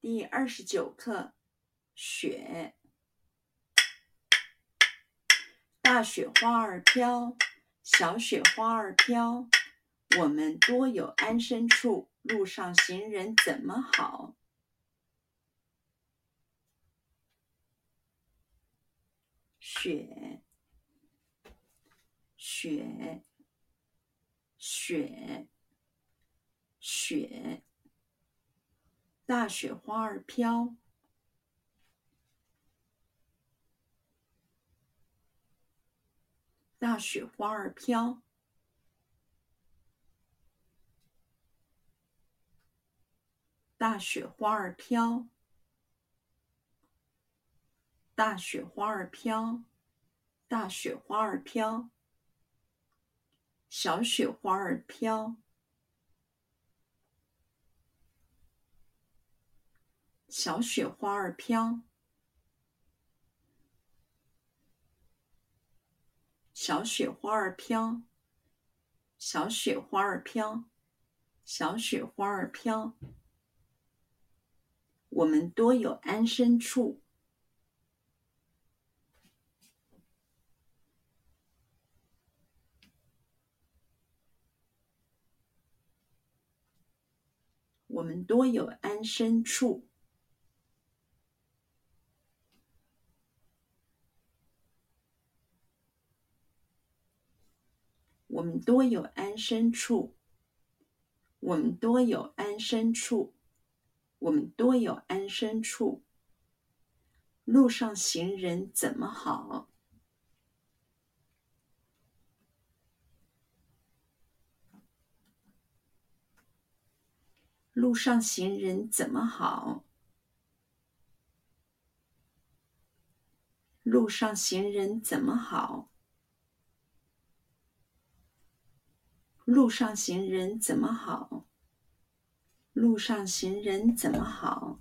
第二十九课，雪。大雪花儿飘，小雪花儿飘。我们多有安身处，路上行人怎么好？雪，雪，雪，雪。大雪花儿飘，大雪花儿飘，大雪花儿飘，大雪花儿飘，大雪花儿飘，小雪花儿飘。小雪花儿飘，小雪花儿飘，小雪花儿飘，小雪花儿飘。我们多有安身处，我们多有安身处。我们多有安身处，我们多有安身处，我们多有安身处。路上行人怎么好？路上行人怎么好？路上行人怎么好？路上行人怎么好？路上行人怎么好？